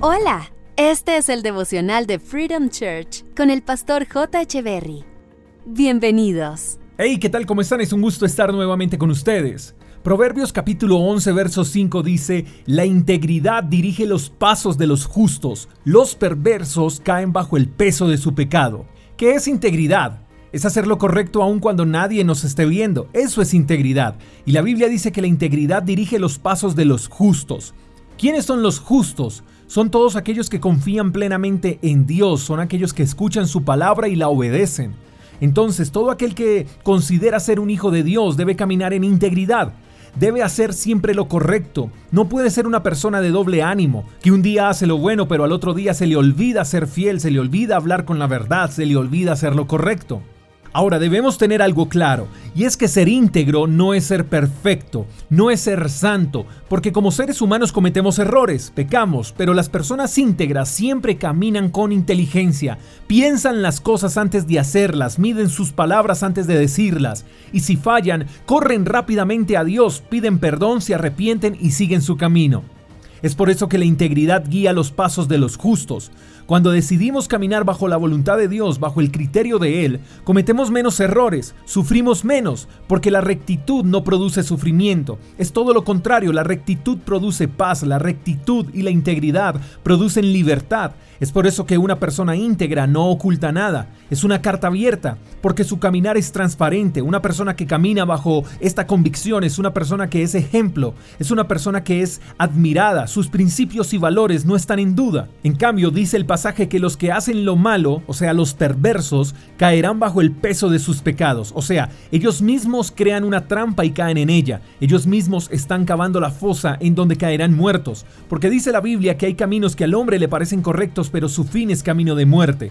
Hola, este es el devocional de Freedom Church con el pastor J. Echeverry. Bienvenidos. Hey, ¿qué tal? ¿Cómo están? Es un gusto estar nuevamente con ustedes. Proverbios capítulo 11, verso 5 dice, La integridad dirige los pasos de los justos, los perversos caen bajo el peso de su pecado. ¿Qué es integridad? Es hacer lo correcto aun cuando nadie nos esté viendo. Eso es integridad. Y la Biblia dice que la integridad dirige los pasos de los justos. ¿Quiénes son los justos? Son todos aquellos que confían plenamente en Dios, son aquellos que escuchan su palabra y la obedecen. Entonces, todo aquel que considera ser un hijo de Dios debe caminar en integridad. Debe hacer siempre lo correcto. No puede ser una persona de doble ánimo, que un día hace lo bueno, pero al otro día se le olvida ser fiel, se le olvida hablar con la verdad, se le olvida hacer lo correcto. Ahora debemos tener algo claro, y es que ser íntegro no es ser perfecto, no es ser santo, porque como seres humanos cometemos errores, pecamos, pero las personas íntegras siempre caminan con inteligencia, piensan las cosas antes de hacerlas, miden sus palabras antes de decirlas, y si fallan, corren rápidamente a Dios, piden perdón, se arrepienten y siguen su camino. Es por eso que la integridad guía los pasos de los justos. Cuando decidimos caminar bajo la voluntad de Dios, bajo el criterio de Él, cometemos menos errores, sufrimos menos, porque la rectitud no produce sufrimiento. Es todo lo contrario, la rectitud produce paz, la rectitud y la integridad producen libertad. Es por eso que una persona íntegra no oculta nada, es una carta abierta, porque su caminar es transparente. Una persona que camina bajo esta convicción es una persona que es ejemplo, es una persona que es admirada, sus principios y valores no están en duda. En cambio, dice el pasaje que los que hacen lo malo, o sea, los perversos, caerán bajo el peso de sus pecados. O sea, ellos mismos crean una trampa y caen en ella. Ellos mismos están cavando la fosa en donde caerán muertos. Porque dice la Biblia que hay caminos que al hombre le parecen correctos, pero su fin es camino de muerte.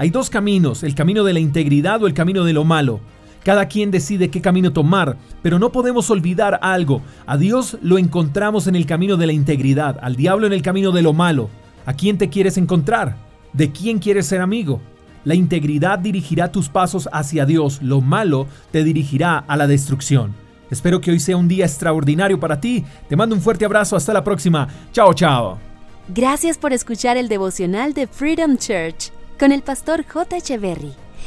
Hay dos caminos, el camino de la integridad o el camino de lo malo. Cada quien decide qué camino tomar, pero no podemos olvidar algo. A Dios lo encontramos en el camino de la integridad, al diablo en el camino de lo malo. ¿A quién te quieres encontrar? ¿De quién quieres ser amigo? La integridad dirigirá tus pasos hacia Dios, lo malo te dirigirá a la destrucción. Espero que hoy sea un día extraordinario para ti. Te mando un fuerte abrazo, hasta la próxima. Chao, chao. Gracias por escuchar el devocional de Freedom Church con el pastor J. Echeverry.